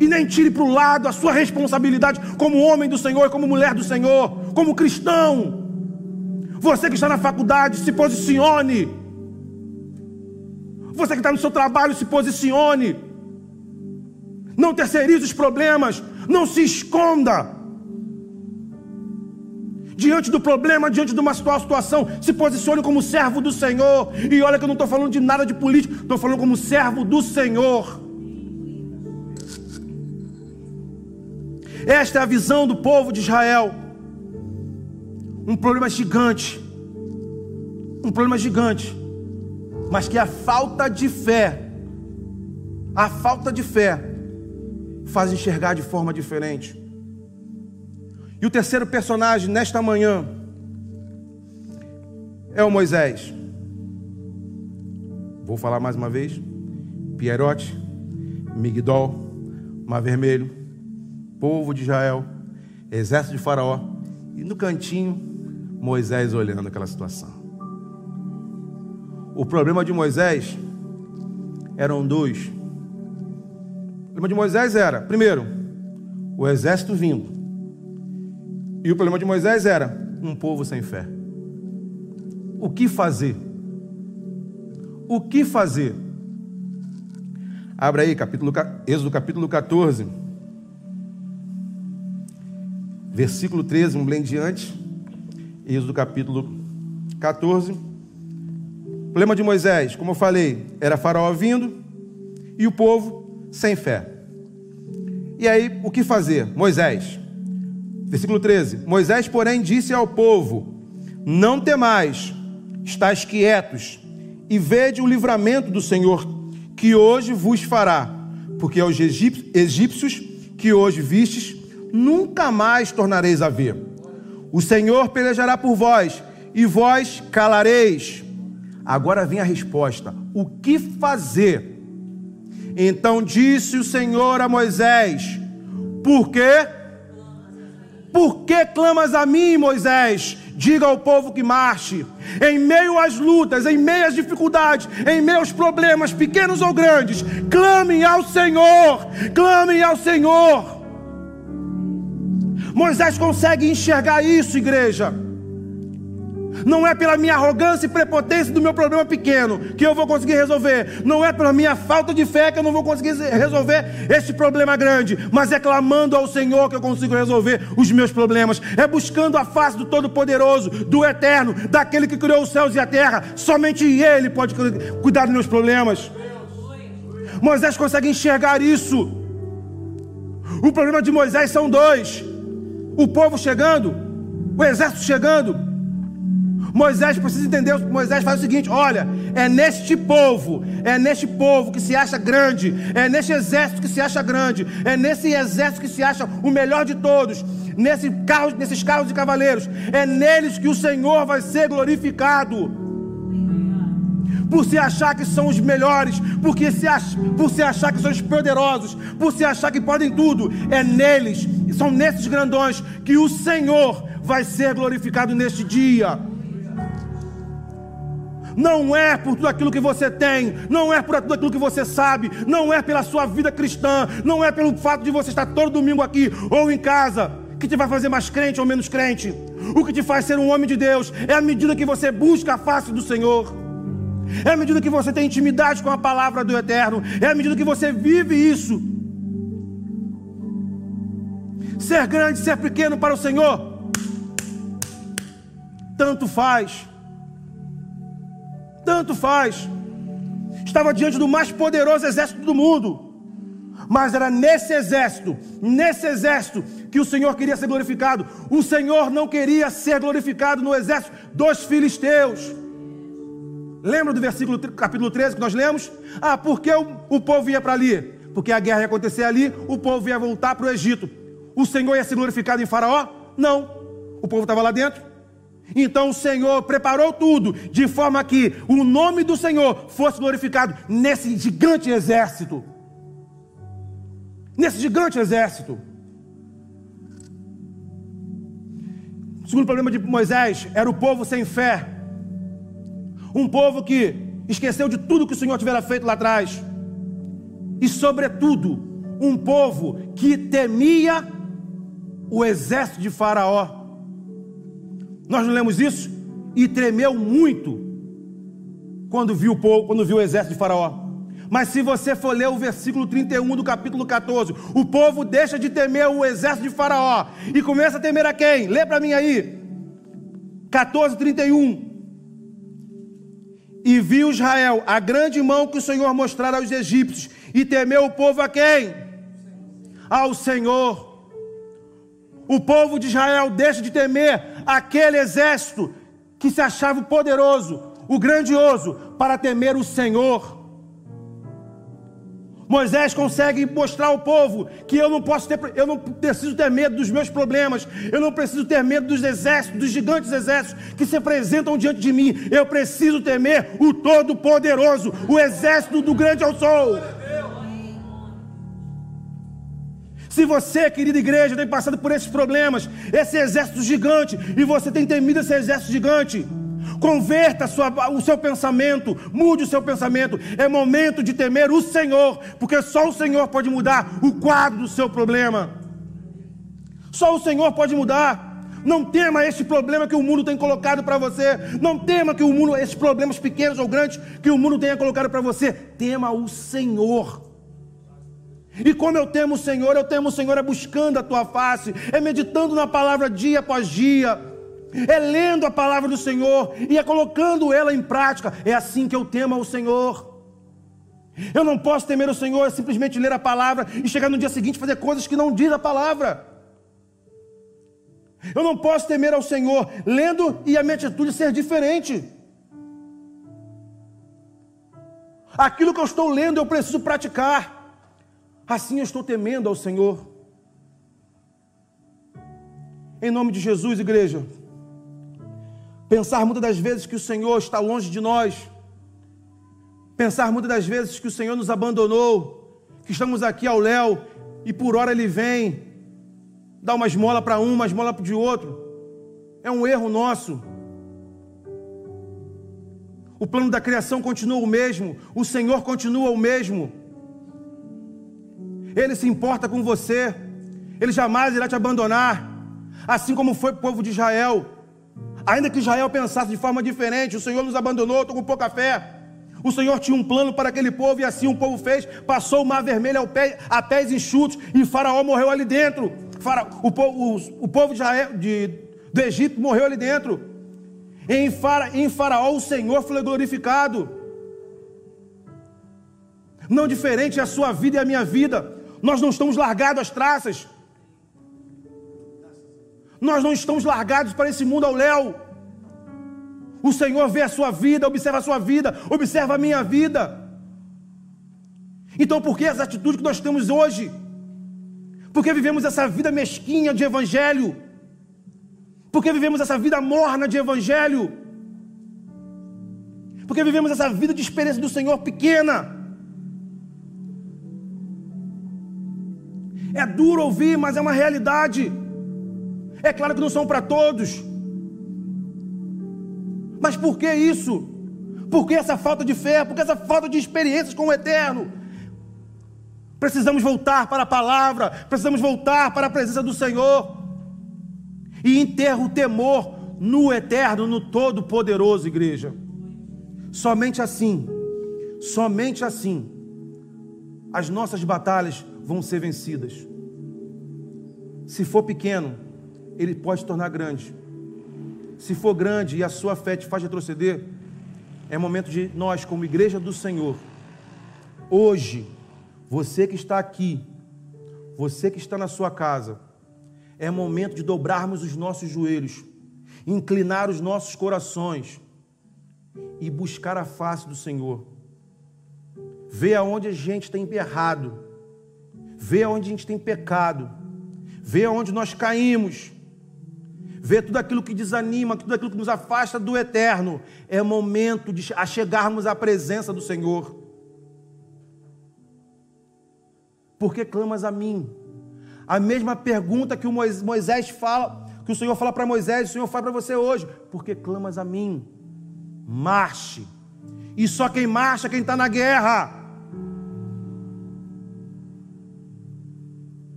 e nem tire para o lado a sua responsabilidade como homem do Senhor, como mulher do Senhor, como cristão. Você que está na faculdade, se posicione. Você que está no seu trabalho, se posicione. Não terceirize os problemas, não se esconda. Diante do problema, diante de uma situação, se posicione como servo do Senhor. E olha que eu não estou falando de nada de político, estou falando como servo do Senhor. Esta é a visão do povo de Israel. Um problema gigante. Um problema gigante. Mas que a falta de fé, a falta de fé, faz enxergar de forma diferente. E o terceiro personagem nesta manhã é o Moisés. Vou falar mais uma vez. Pierote, Migdol, Mar Vermelho, povo de Israel, exército de Faraó, e no cantinho, Moisés olhando aquela situação. O problema de Moisés eram dois. O problema de Moisés era, primeiro, o exército vindo. E o problema de Moisés era um povo sem fé. O que fazer? O que fazer? Abra aí, capítulo, Êxodo capítulo 14 versículo 13, um em diante, Êxodo capítulo 14. O problema de Moisés, como eu falei, era Faraó vindo e o povo sem fé. E aí, o que fazer? Moisés, versículo 13: Moisés, porém, disse ao povo: Não temais, estáis quietos, e vede o livramento do Senhor, que hoje vos fará, porque aos egípcios que hoje vistes, nunca mais tornareis a ver. O Senhor pelejará por vós, e vós calareis. Agora vem a resposta: o que fazer? Então disse o Senhor a Moisés: Por quê? Por que clamas a mim, Moisés? Diga ao povo que marche. Em meio às lutas, em meio às dificuldades, em meio aos problemas, pequenos ou grandes, clamem ao Senhor. Clamem ao Senhor. Moisés consegue enxergar isso, igreja. Não é pela minha arrogância e prepotência do meu problema pequeno que eu vou conseguir resolver. Não é pela minha falta de fé que eu não vou conseguir resolver este problema grande. Mas é clamando ao Senhor que eu consigo resolver os meus problemas. É buscando a face do Todo-Poderoso, do Eterno, daquele que criou os céus e a terra. Somente Ele pode cuidar dos meus problemas. Moisés consegue enxergar isso. O problema de Moisés são dois: o povo chegando, o exército chegando Moisés precisa entender, Moisés faz o seguinte: olha, é neste povo, é neste povo que se acha grande, é neste exército que se acha grande, é nesse exército que se acha o melhor de todos, nesse carro, nesses carros de cavaleiros, é neles que o Senhor vai ser glorificado. Por se achar que são os melhores, porque se ach, por se achar que são os poderosos, por se achar que podem tudo, é neles, são nesses grandões que o Senhor vai ser glorificado neste dia. Não é por tudo aquilo que você tem, não é por tudo aquilo que você sabe, não é pela sua vida cristã, não é pelo fato de você estar todo domingo aqui ou em casa que te vai fazer mais crente ou menos crente. O que te faz ser um homem de Deus é a medida que você busca a face do Senhor. É a medida que você tem intimidade com a palavra do Eterno. É a medida que você vive isso. Ser grande, ser pequeno para o Senhor, tanto faz tanto faz. Estava diante do mais poderoso exército do mundo. Mas era nesse exército, nesse exército, que o Senhor queria ser glorificado. O Senhor não queria ser glorificado no exército dos filisteus. Lembra do versículo capítulo 13 que nós lemos? Ah, porque o, o povo ia para ali? Porque a guerra ia acontecer ali, o povo ia voltar para o Egito. O Senhor ia ser glorificado em Faraó? Não. O povo estava lá dentro. Então o Senhor preparou tudo de forma que o nome do Senhor fosse glorificado nesse gigante exército. Nesse gigante exército. O segundo problema de Moisés era o povo sem fé. Um povo que esqueceu de tudo que o Senhor tivera feito lá atrás. E, sobretudo, um povo que temia o exército de Faraó. Nós não lemos isso? E tremeu muito quando viu o povo, quando viu o exército de Faraó. Mas se você for ler o versículo 31 do capítulo 14, o povo deixa de temer o exército de Faraó e começa a temer a quem? Lê para mim aí. 14, 31. E viu Israel a grande mão que o Senhor mostrara aos egípcios, e temeu o povo a quem? Ao Senhor. O povo de Israel deixa de temer aquele exército que se achava poderoso, o grandioso, para temer o Senhor. Moisés consegue mostrar ao povo que eu não posso ter, eu não preciso ter medo dos meus problemas, eu não preciso ter medo dos exércitos, dos gigantes exércitos que se apresentam diante de mim. Eu preciso temer o Todo-Poderoso, o exército do grande ao sol. Se você, querida igreja, tem passado por esses problemas, esse exército gigante, e você tem temido esse exército gigante, converta sua, o seu pensamento, mude o seu pensamento. É momento de temer o Senhor, porque só o Senhor pode mudar o quadro do seu problema. Só o Senhor pode mudar. Não tema este problema que o mundo tem colocado para você. Não tema que o mundo, esses problemas pequenos ou grandes que o mundo tenha colocado para você. Tema o Senhor. E como eu temo o Senhor, eu temo o Senhor é buscando a tua face, é meditando na palavra dia após dia, é lendo a palavra do Senhor e é colocando ela em prática. É assim que eu temo ao Senhor. Eu não posso temer o Senhor é simplesmente ler a palavra e chegar no dia seguinte fazer coisas que não diz a palavra. Eu não posso temer ao Senhor lendo e a minha atitude ser diferente. Aquilo que eu estou lendo eu preciso praticar. Assim eu estou temendo ao Senhor. Em nome de Jesus, igreja. Pensar muitas das vezes que o Senhor está longe de nós. Pensar muitas das vezes que o Senhor nos abandonou. Que estamos aqui ao léu e por hora Ele vem, dá uma esmola para um, uma esmola para o outro. É um erro nosso. O plano da criação continua o mesmo, o Senhor continua o mesmo. Ele se importa com você, Ele jamais irá te abandonar, assim como foi o povo de Israel. Ainda que Israel pensasse de forma diferente, o Senhor nos abandonou, estou com pouca fé. O Senhor tinha um plano para aquele povo e assim o povo fez. Passou o mar vermelho pé, a pés enxutos e Faraó morreu ali dentro. o, povo, o, o povo de Israel, de, do Egito morreu ali dentro. Em, Fara, em Faraó o Senhor foi glorificado. Não diferente é a sua vida e a minha vida. Nós não estamos largados às traças. Nós não estamos largados para esse mundo ao léu. O Senhor vê a sua vida, observa a sua vida, observa a minha vida. Então, por que as atitudes que nós temos hoje? Porque vivemos essa vida mesquinha de evangelho? Porque vivemos essa vida morna de evangelho? Porque vivemos essa vida de experiência do Senhor pequena? É duro ouvir, mas é uma realidade. É claro que não são para todos. Mas por que isso? Por que essa falta de fé? Por que essa falta de experiências com o eterno? Precisamos voltar para a palavra, precisamos voltar para a presença do Senhor e enterra o temor no eterno, no todo-poderoso, igreja. Somente assim, somente assim, as nossas batalhas vão ser vencidas. Se for pequeno, ele pode se tornar grande se for grande e a sua fé te faz retroceder, é momento de nós, como igreja do Senhor, hoje, você que está aqui, você que está na sua casa, é momento de dobrarmos os nossos joelhos, inclinar os nossos corações e buscar a face do Senhor. Ver aonde a gente tem errado, ver aonde a gente tem pecado, ver aonde nós caímos ver tudo aquilo que desanima, tudo aquilo que nos afasta do eterno. É momento de chegarmos à presença do Senhor. Por que clamas a mim? A mesma pergunta que o Moisés fala, que o Senhor fala para Moisés, o Senhor fala para você hoje. Por que clamas a mim? Marche. E só quem marcha é quem está na guerra.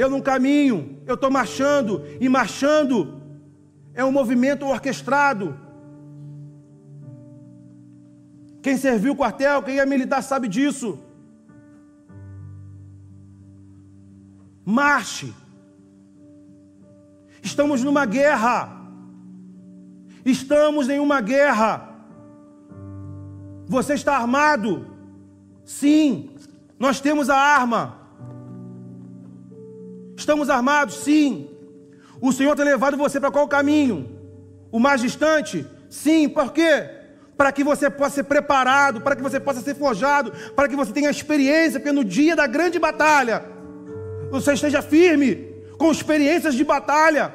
Eu não caminho, eu estou marchando, e marchando é um movimento orquestrado. Quem serviu o quartel, quem é militar sabe disso. Marche. Estamos numa guerra. Estamos em uma guerra. Você está armado? Sim, nós temos a arma. Estamos armados? Sim. O Senhor tem levado você para qual caminho? O mais distante? Sim. Por quê? Para que você possa ser preparado, para que você possa ser forjado, para que você tenha experiência, porque no dia da grande batalha, você esteja firme, com experiências de batalha.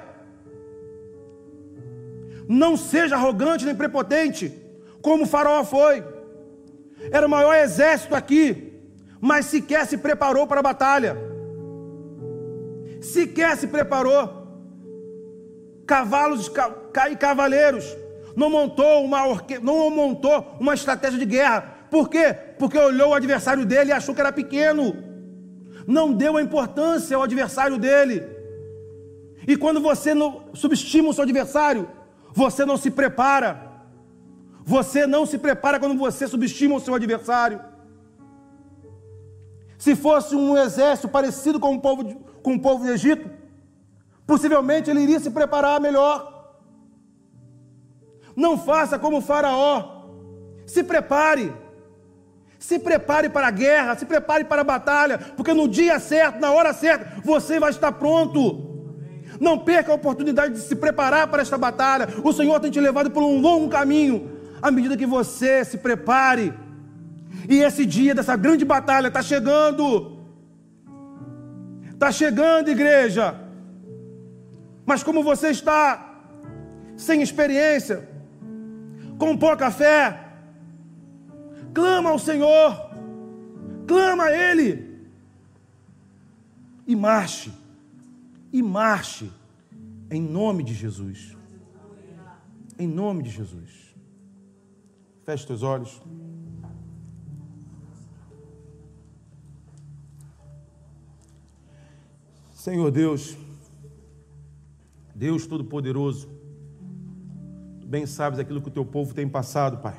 Não seja arrogante nem prepotente, como o faraó foi. Era o maior exército aqui, mas sequer se preparou para a batalha sequer se preparou. Cavalos e cavaleiros, não montou uma orque... não montou uma estratégia de guerra. Por quê? Porque olhou o adversário dele e achou que era pequeno. Não deu a importância ao adversário dele. E quando você não subestima o seu adversário, você não se prepara. Você não se prepara quando você subestima o seu adversário. Se fosse um exército parecido com o povo de, com o povo do Egito, possivelmente ele iria se preparar melhor. Não faça como o Faraó. Se prepare. Se prepare para a guerra, se prepare para a batalha, porque no dia certo, na hora certa, você vai estar pronto. Não perca a oportunidade de se preparar para esta batalha. O Senhor tem te levado por um longo caminho. À medida que você se prepare, e esse dia dessa grande batalha está chegando. Está chegando, igreja. Mas como você está sem experiência, com pouca fé, clama ao Senhor, clama a Ele e marche, e marche em nome de Jesus. Em nome de Jesus. Feche teus olhos. Senhor Deus, Deus Todo-Poderoso, bem sabes aquilo que o teu povo tem passado, Pai.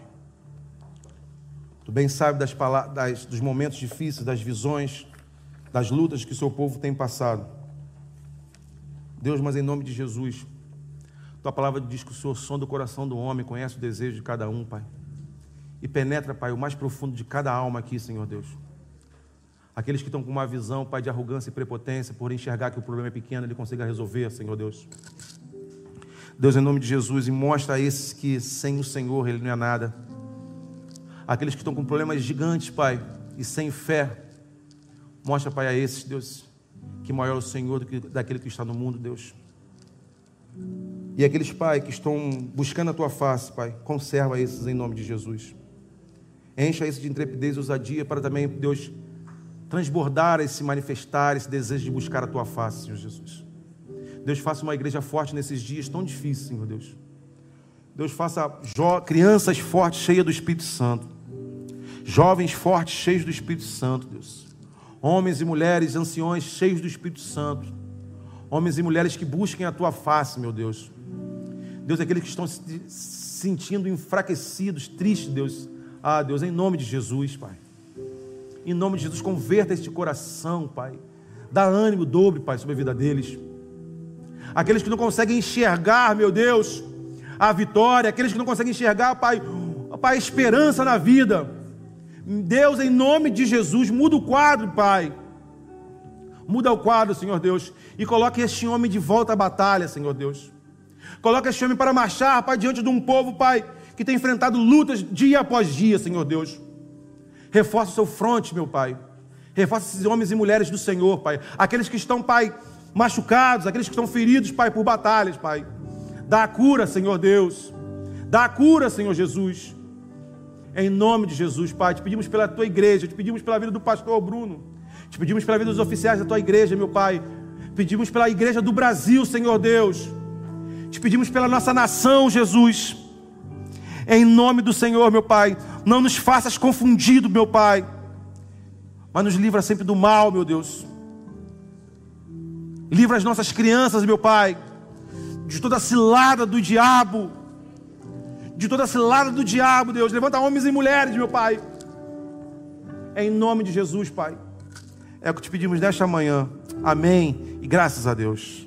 Tu bem sabes das, das, dos momentos difíceis, das visões, das lutas que o seu povo tem passado. Deus, mas em nome de Jesus, tua palavra diz que o Senhor sonda o coração do homem, conhece o desejo de cada um, Pai. E penetra, Pai, o mais profundo de cada alma aqui, Senhor Deus. Aqueles que estão com uma visão, Pai, de arrogância e prepotência, por enxergar que o problema é pequeno, Ele consiga resolver, Senhor Deus. Deus, em nome de Jesus, e mostra a esses que sem o Senhor Ele não é nada aqueles que estão com problemas gigantes, Pai, e sem fé. Mostra, Pai, a esses, Deus, que maior é o Senhor do que daquele que está no mundo, Deus. E aqueles, Pai, que estão buscando a Tua face, Pai, conserva esses em nome de Jesus. Encha esses de intrepidez e ousadia para também, Deus, transbordar esse manifestar, esse desejo de buscar a Tua face, Senhor Jesus. Deus, faça uma igreja forte nesses dias tão difíceis, Senhor Deus. Deus, faça crianças fortes, cheias do Espírito Santo. Jovens fortes, cheios do Espírito Santo, Deus. Homens e mulheres, anciões, cheios do Espírito Santo. Homens e mulheres que busquem a tua face, meu Deus. Deus, aqueles que estão se sentindo enfraquecidos, tristes, Deus. Ah, Deus, em nome de Jesus, Pai. Em nome de Jesus, converta este coração, Pai. Dá ânimo dobre, Pai, sobre a vida deles. Aqueles que não conseguem enxergar, meu Deus, a vitória, aqueles que não conseguem enxergar, Pai, Pai, esperança na vida. Deus, em nome de Jesus, muda o quadro, Pai. Muda o quadro, Senhor Deus, e coloque este homem de volta à batalha, Senhor Deus. Coloque este homem para marchar, Pai, diante de um povo, Pai, que tem enfrentado lutas dia após dia, Senhor Deus. Reforça o seu fronte, meu Pai. Reforça esses homens e mulheres do Senhor, Pai. Aqueles que estão, Pai, machucados, aqueles que estão feridos, Pai, por batalhas, Pai. Dá a cura, Senhor Deus. Dá a cura, Senhor Jesus. Em nome de Jesus, Pai, te pedimos pela tua igreja, te pedimos pela vida do pastor Bruno, te pedimos pela vida dos oficiais da tua igreja, meu Pai. Pedimos pela igreja do Brasil, Senhor Deus. Te pedimos pela nossa nação, Jesus. Em nome do Senhor, meu Pai. Não nos faças confundido, meu Pai. Mas nos livra sempre do mal, meu Deus. Livra as nossas crianças, meu Pai, de toda a cilada do diabo de toda cilada do diabo, Deus. Levanta homens e mulheres, meu Pai. É em nome de Jesus, Pai. É o que te pedimos nesta manhã. Amém. E graças a Deus.